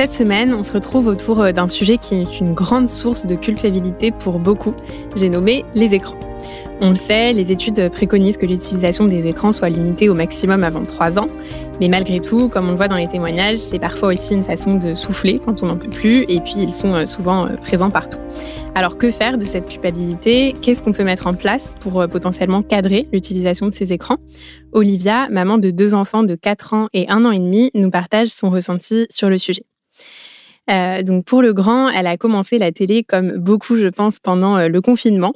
Cette semaine, on se retrouve autour euh, d'un sujet qui est une grande source de culpabilité pour beaucoup. J'ai nommé les écrans. On le sait, les études préconisent que l'utilisation des écrans soit limitée au maximum avant 3 ans. Mais malgré tout, comme on le voit dans les témoignages, c'est parfois aussi une façon de souffler quand on n'en peut plus, et puis ils sont euh, souvent euh, présents partout. Alors que faire de cette culpabilité? Qu'est-ce qu'on peut mettre en place pour potentiellement cadrer l'utilisation de ces écrans? Olivia, maman de deux enfants de 4 ans et 1 an et demi, nous partage son ressenti sur le sujet. Euh, donc pour le grand, elle a commencé la télé comme beaucoup, je pense, pendant euh, le confinement.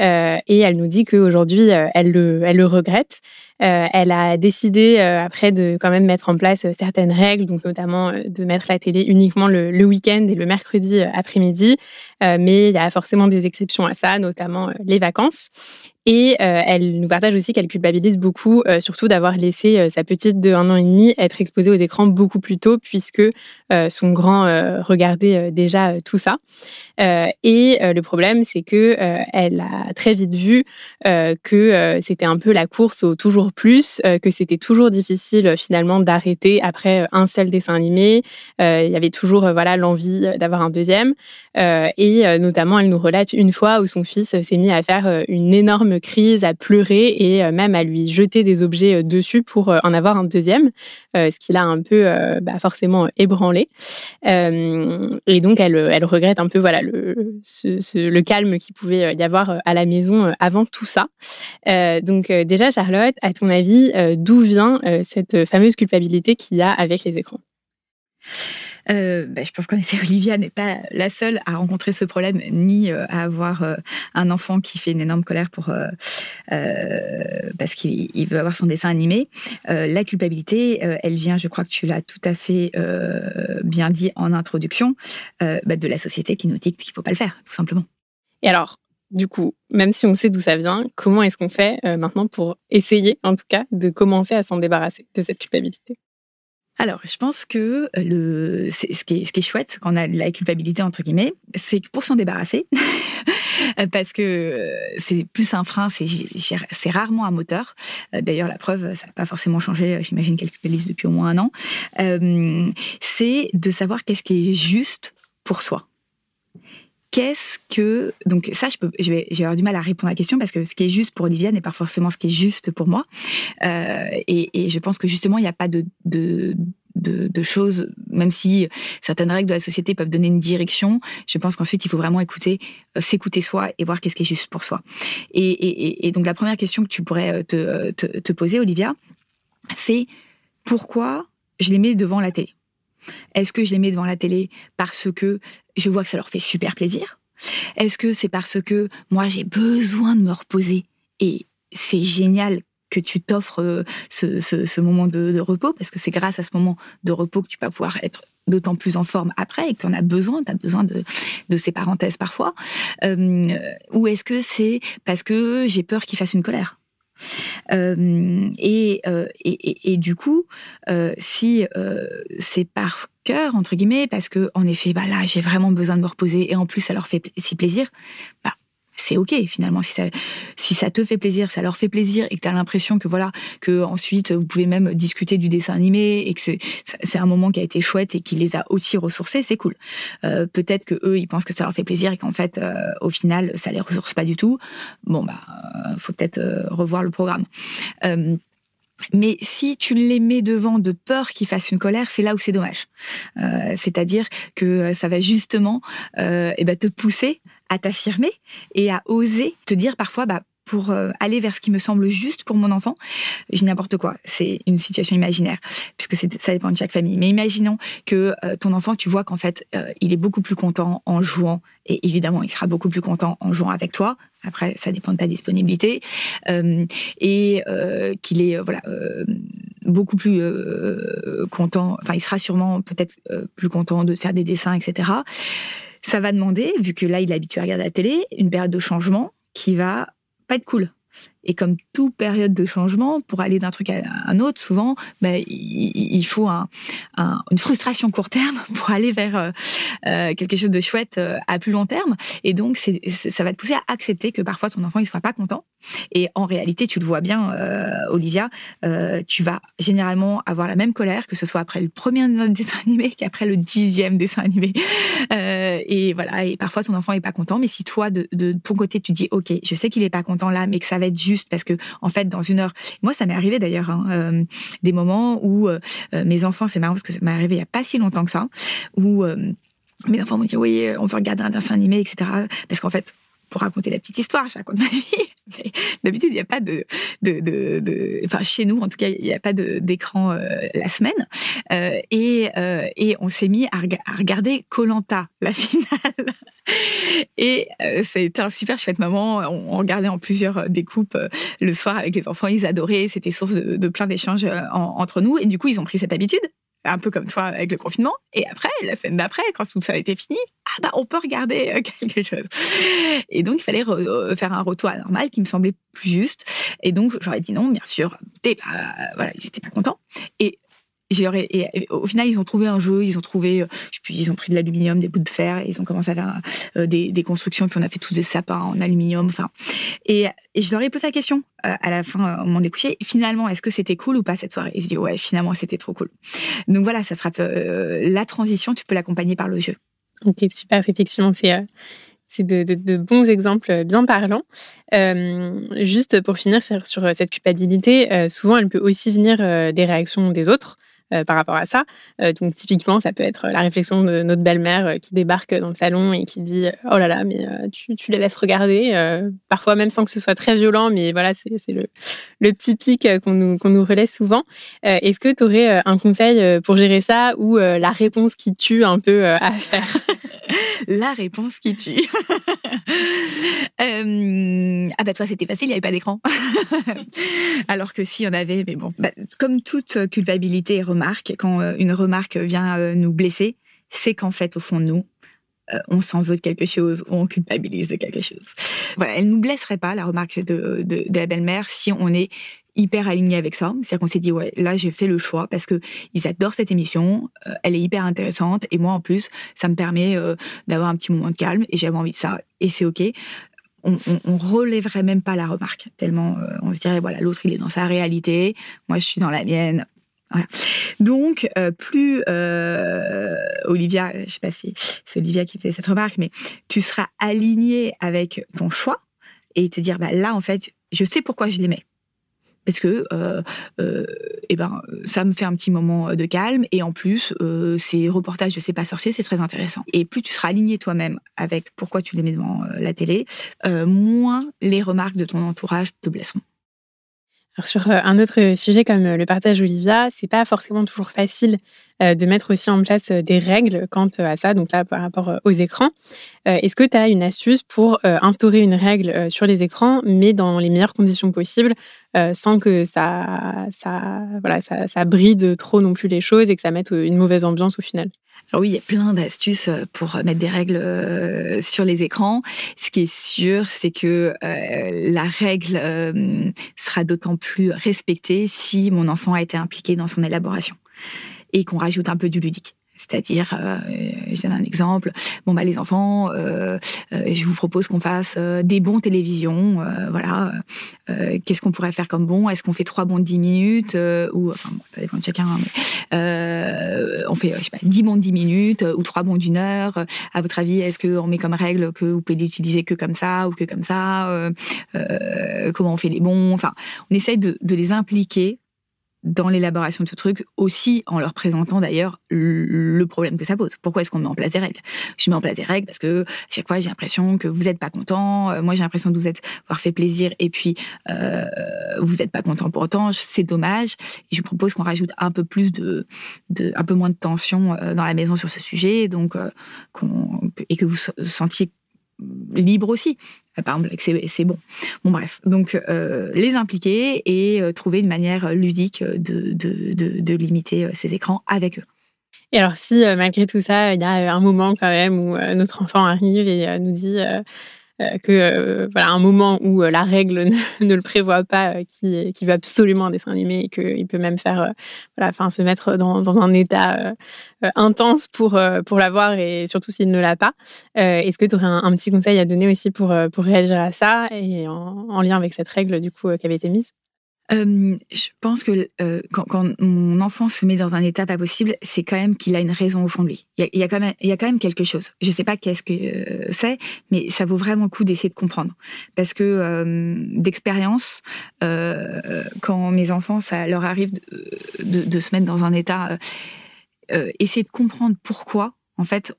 Euh, et elle nous dit qu'aujourd'hui, elle, le, elle le regrette. Elle a décidé après de quand même mettre en place certaines règles, donc notamment de mettre la télé uniquement le, le week-end et le mercredi après-midi. mais il y a forcément des exceptions à ça, notamment les vacances. Et euh, elle nous partage aussi qu'elle culpabilise beaucoup, euh, surtout d'avoir laissé euh, sa petite de un an et demi être exposée aux écrans beaucoup plus tôt, puisque son grand regardait déjà tout ça. et le problème, c'est que elle a très vite vu que c'était un peu la course au toujours plus, que c'était toujours difficile finalement d'arrêter après un seul dessin animé. Il y avait toujours voilà l'envie d'avoir un deuxième. et notamment, elle nous relate une fois où son fils s'est mis à faire une énorme crise, à pleurer et euh, même à lui jeter des objets euh, dessus pour euh, en avoir un deuxième, ce qui l'a un peu bah, forcément ébranlé. et donc, elle, elle regrette un peu voilà, le, le calme qu'il pouvait y avoir à la maison avant tout ça. donc, déjà, Charlotte, à ton avis, d'où vient cette fameuse culpabilité qu'il y a avec les écrans? Euh, bah, je pense qu'en effet, Olivia n'est pas la seule à rencontrer ce problème, ni euh, à avoir euh, un enfant qui fait une énorme colère pour parce qu'il veut avoir son dessin animé. la culpabilité, elle vient, je crois que tu l'as tout à fait bien dit en introduction, bah, de la société qui nous dit qu'il ne faut pas le faire, tout simplement. Et alors, du coup, même si on sait d'où ça vient, comment est-ce qu'on fait maintenant pour essayer, en tout cas, de commencer à s'en débarrasser de cette culpabilité? Alors, je pense que euh, ce, qui est, chouette quand on a la culpabilité, entre guillemets, c'est que pour s'en débarrasser, parce que euh, c'est plus un frein, c'est rarement un moteur. Euh, d'ailleurs, la preuve, ça n'a pas forcément changé, j'imagine qu'elle culpabilise depuis au moins un an. c'est de savoir qu'est-ce qui est juste pour soi qu'est-ce que donc ça je vais, avoir du mal à répondre à la question parce que ce qui est juste pour Olivia n'est pas forcément ce qui est juste pour moi euh, et, je pense que justement il n'y a pas de, de choses, même si certaines règles de la société peuvent donner une direction, je pense qu'ensuite il faut vraiment écouter, euh, s'écouter soi et voir qu'est-ce qui est juste pour soi. Et, et, donc la première question que tu pourrais euh, te, te, te poser, Olivia, c'est pourquoi je les mets devant la télé? Est-ce que je les mets devant la télé parce que je vois que ça leur fait super plaisir? Est-ce que c'est parce que moi j'ai besoin de me reposer et c'est génial que tu t'offres euh, ce, moment de, repos parce que c'est grâce à ce moment de repos que tu vas pouvoir être d'autant plus en forme après et que tu en as besoin, tu as besoin de, ces parenthèses parfois. Euh, ou est-ce que c'est parce que j'ai peur qu'il fasse une colère? Euh, euh, et, et, du coup, euh, si c'est par cœur, entre guillemets, parce que en effet, bah là, j'ai vraiment besoin de me reposer et en plus, ça leur fait si plaisir, bah, c'est ok finalement. Si ça si ça te fait plaisir ça leur fait plaisir et que tu as l'impression que voilà que ensuite vous pouvez même discuter du dessin animé et que c'est un moment qui a été chouette et qui les a aussi ressourcés c'est cool. Euh, peut-être que eux ils pensent que ça leur fait plaisir et qu'en fait euh, au final ça les ressource pas du tout. Bon bah euh, faut peut-être revoir le programme. Mais si tu les mets devant de peur qu'ils fassent une colère, c'est là où c'est dommage. C'est-à-dire que ça va justement euh, eh ben, te pousser à t'affirmer et à oser te dire parfois, bah, pour euh, aller vers ce qui me semble juste pour mon enfant, j'ai n'importe quoi. C'est une situation imaginaire, puisque ça dépend de chaque famille. Mais imaginons que euh, ton enfant, tu vois qu'en fait, euh, il est beaucoup plus content en jouant, et évidemment, il sera beaucoup plus content en jouant avec toi. Après, ça dépend de ta disponibilité, et qu'il est voilà beaucoup plus content. Enfin, il sera sûrement peut-être plus content de faire des dessins, etc ça va demander, vu que là, il est habitué à regarder la télé, une période de changement qui va pas être cool. Et comme toute période de changement, pour aller d'un truc à un autre, souvent, ben, il, faut une frustration court terme pour aller vers euh, euh, quelque chose de chouette euh, à plus long terme. Et donc, ça va te pousser à accepter que parfois ton enfant ne soit pas content. Et en réalité, tu le vois bien, Olivia, tu vas généralement avoir la même colère, que ce soit après le premier dessin animé qu'après le dixième dessin animé. et voilà, et parfois ton enfant n'est pas content. Mais si toi, de, de ton côté, tu dis, OK, je sais qu'il n'est pas content là, mais que ça va être juste parce que, en fait, dans une heure, moi, ça m'est arrivé d'ailleurs, hein, euh, des moments où euh, euh, mes enfants, c'est marrant parce que ça m'est arrivé il n'y a pas si longtemps que ça, où mes enfants m'ont dit, oui, on veut regarder un dessin animé, etc. Parce qu'en fait, pour raconter la petite histoire, je raconte ma vie. D'habitude, il n'y a pas de, de, de, enfin chez nous en tout cas, il n'y a pas d'écran la semaine. et, et on s'est mis à, à regarder Colanta, la finale. Et euh, c'était un super chouette moment. On, regardait en plusieurs euh, découpes euh, le soir avec les enfants. Ils adoraient. C'était source de, plein d'échanges entre nous. Et du coup, ils ont pris cette habitude un peu comme toi avec le confinement. Et après, la semaine d'après, quand tout ça a été fini, ah bah on peut regarder quelque chose. Et donc il fallait faire un retour à normal qui me semblait plus juste. Et donc j'aurais dit non, bien sûr. voilà, ils n'étaient pas contents. Et et, au final, ils ont trouvé un jeu, ils ont trouvé, euh, puis ils ont pris de l'aluminium, des bouts de fer, et ils ont commencé à faire euh, des, constructions, puis on a fait tous des sapins en aluminium, enfin. Et, je leur ai posé la question euh, à la fin, au moment des coucher, finalement, est-ce que c'était cool ou pas cette soirée? Ils se disent, ouais, finalement, c'était trop cool. Donc voilà, ça sera la transition, tu peux l'accompagner par le jeu. Ok, super, effectivement, c'est c'est de, bons exemples bien parlants. juste pour finir sur, cette culpabilité, souvent elle peut aussi venir des réactions des autres. Euh, par rapport à ça. Euh, donc typiquement, ça peut être la réflexion de notre belle-mère euh, qui débarque dans le salon et qui dit oh là là, mais tu, les laisses regarder, parfois même sans que ce soit très violent, mais voilà, c'est le, le, petit pic qu'on nous, qu'on nous relaie souvent. Est-ce que tu aurais un conseil pour gérer ça ou la réponse qui tue un peu à faire? La réponse qui tue. ah bah toi c'était facile, il n'y avait pas d'écran. Alors que si on avait, mais bon, bah, comme toute culpabilité et remarque, quand euh, une remarque vient euh, nous blesser, c'est qu'en fait au fond de nous, euh, on s'en veut de quelque chose ou on culpabilise de quelque chose. Voilà, elle nous blesserait pas la remarque de, la belle-mère si on est hyper aligné avec ça. C'est-à-dire qu'on s'est dit, ouais, là, j'ai fait le choix parce que ils adorent cette émission, elle est hyper intéressante, et moi, en plus, ça me permet d'avoir un petit moment de calme, et j'avais envie de ça, et c'est OK on, relèverait même pas la remarque, tellement euh, on se dirait, voilà, l'autre, il est dans sa réalité, moi, je suis dans la mienne. Donc, euh, plus euh, Olivia, je sais pas si c'est Olivia qui faisait cette remarque, mais tu seras aligné avec ton choix et te dire, bah, là, en fait, je sais pourquoi je l'aimais parce que euh, euh, eh ben ça me fait un petit moment de calme et en plus euh, ces reportages de C'est pas sorcier c'est très intéressant. Et plus tu seras aligné toi-même avec pourquoi tu les mets devant la télé moins les remarques de ton entourage te blesseront alors sur un autre sujet comme le partage Olivia, c'est pas forcément toujours facile de mettre aussi en place des règles quant à ça, donc là par rapport aux écrans. Est-ce que tu as une astuce pour instaurer une règle sur les écrans, mais dans les meilleures conditions possibles, sans que ça, ça, voilà, ça, ça bride trop non plus les choses et que ça mette une mauvaise ambiance au final? Oui, il y a plein d'astuces euh, pour mettre des règles euh, sur les écrans. Ce qui est sûr, c'est que euh, la règle sera d'autant plus respectée si mon enfant a été impliqué dans son élaboration et qu'on rajoute un peu du ludique. C'est-à-dire, euh, je donne un exemple. Bon bah les enfants, euh, euh, je vous propose qu'on fasse des bons télévisions. voilà. Qu'est-ce qu'on pourrait faire comme bon? Est-ce qu'on fait trois bons de 10 minutes ou enfin ça dépend de chacun. Hein, mais, on fait je sais pas 10 bons de 10 minutes ou trois bons d'une heure. À votre avis, est-ce qu'on met comme règle que vous pouvez l'utiliser que comme ça ou que comme ça Comment on fait les bons? Enfin, on essaye de les impliquer dans l'élaboration de ce truc, aussi en leur présentant d'ailleurs le problème que ça pose. Pourquoi est-ce qu'on met en place des règles? Je mets en place des règles parce que chaque fois j'ai l'impression que vous n'êtes pas content, euh, moi j'ai l'impression de vous avoir fait plaisir et puis euh, vous n'êtes pas content pour autant, c'est dommage. Je propose qu'on rajoute un peu plus de, de, un peu moins de tension euh, dans la maison sur ce sujet, donc et que vous sentiez libre aussi. Euh, par exemple, c'est bon. Bon, bref. Donc, euh, les impliquer et euh, trouver une manière ludique de, de, de, limiter ces écrans avec eux. Et alors si malgré tout ça, il y a un moment quand même où notre enfant arrive et nous dit euh, que euh, voilà un moment où euh, la règle ne, le prévoit pas, qui, veut absolument un dessin animé et qu'il peut même faire voilà, enfin, se mettre dans, un état intense pour, pour l'avoir et surtout s'il ne l'a pas. Est-ce que tu aurais un, petit conseil à donner aussi pour, pour réagir à ça et en, en lien avec cette règle du coup qui avait été mise? Je pense que quand, mon enfant se met dans un état pas possible, c'est quand même qu'il a une raison au fond de lui. Il y a, quand, même, y a quand même quelque chose. Je ne sais pas qu'est-ce que c'est, mais ça vaut vraiment le coup d'essayer de comprendre. Parce que d'expérience, quand mes enfants, ça leur arrive de, de, se mettre dans un état, essayer de comprendre pourquoi en fait,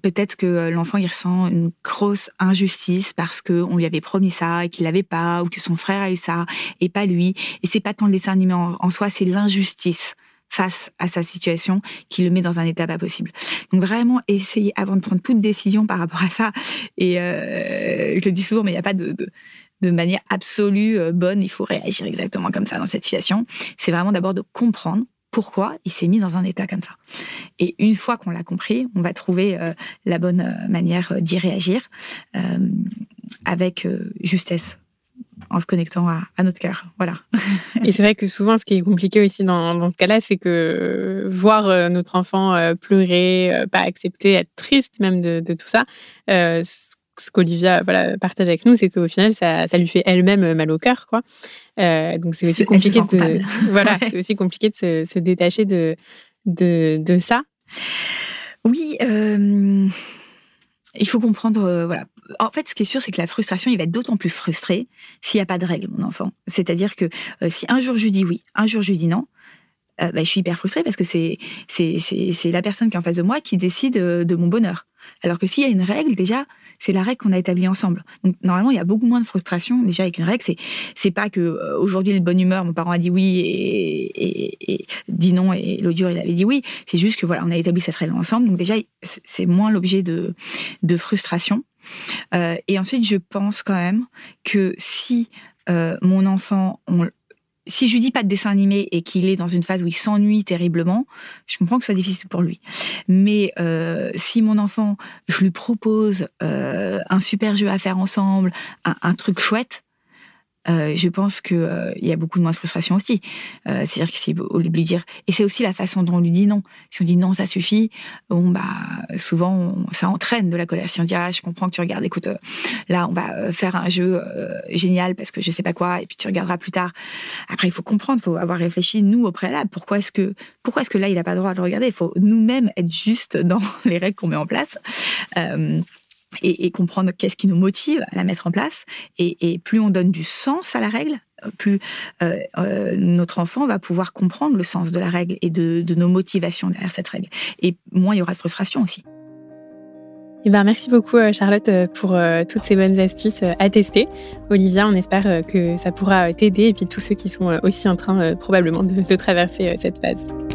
peut-être que euh, l'enfant il ressent une grosse injustice parce que on lui avait promis ça et qu'il l'avait pas, ou que son frère a eu ça et pas lui. Et c'est pas tant le dessin animé en, soi, c'est l'injustice face à sa situation qui le met dans un état pas possible. Donc vraiment essayer avant de prendre toute décision par rapport à ça. Et euh, je le dis souvent, mais il n'y a pas de, de manière absolue euh, bonne. Il faut réagir exactement comme ça dans cette situation. C'est vraiment d'abord de comprendre pourquoi il s'est mis dans un état comme ça. Et une fois qu'on l'a compris, on va trouver euh, la bonne euh, manière euh, d'y réagir avec justesse en se connectant à, notre cœur. Voilà. Et c'est vrai que souvent, ce qui est compliqué aussi dans, ce cas-là, c'est que voir notre enfant pleurer, pas accepter, être triste même de, tout ça, ce qu'Olivia voilà, partage avec nous, c'est qu'au final, ça, lui fait elle-même mal au cœur. Quoi. Euh, donc c'est aussi, compliqué de, voilà, c'est aussi compliqué de se, détacher de, de, ça. Oui, euh, il faut comprendre. Euh, voilà. En fait, ce qui est sûr, c'est que la frustration, il va être d'autant plus frustré s'il n'y a pas de règle, mon enfant. C'est-à-dire que si un jour je dis oui, un jour je dis non, bah, je suis hyper frustrée parce que c'est la personne qui est en face de moi qui décide de mon bonheur. Alors que s'il y a une règle, déjà, c'est la règle qu'on a établie ensemble. Donc normalement, il y a beaucoup moins de frustration déjà avec une règle. C'est c'est pas que euh, aujourd'hui le bonne humeur, mon parent a dit oui et, dit non et jour il avait dit oui. C'est juste que voilà, on a établi cette règle ensemble. Donc déjà, c'est moins l'objet de de frustration. Euh, et ensuite, je pense quand même que si euh, mon enfant, si je lui dis pas de dessin animé et qu'il est dans une phase où il s'ennuie terriblement, je comprends que ce soit difficile pour lui. Mais euh, si mon enfant, je lui propose euh, un super jeu à faire ensemble, un truc chouette, euh, je pense qu'il euh, y a beaucoup de moins de frustration aussi. Euh, c'est-à-dire que si on lui dire, et c'est aussi la façon dont on lui dit non. Si on dit non, ça suffit, bon bah souvent ça entraîne de la colère. Si on dit ah je comprends que tu regardes, écoute, là on va faire un jeu génial parce que je sais pas quoi, et puis tu regarderas plus tard. Après il faut comprendre, il faut avoir réfléchi nous au préalable. Pourquoi est-ce que pourquoi est-ce que là il a pas le droit de le regarder? Il faut nous-mêmes être juste dans les règles qu'on met en place et, comprendre qu'est-ce qui nous motive à la mettre en place. Et, plus on donne du sens à la règle, plus euh, euh, notre enfant va pouvoir comprendre le sens de la règle et de, nos motivations derrière cette règle. Et moins il y aura de frustration aussi. Eh ben, merci beaucoup euh, Charlotte pour toutes ces bonnes astuces à tester. Olivia, on espère que ça pourra t'aider et puis tous ceux qui sont aussi en train probablement de traverser cette phase.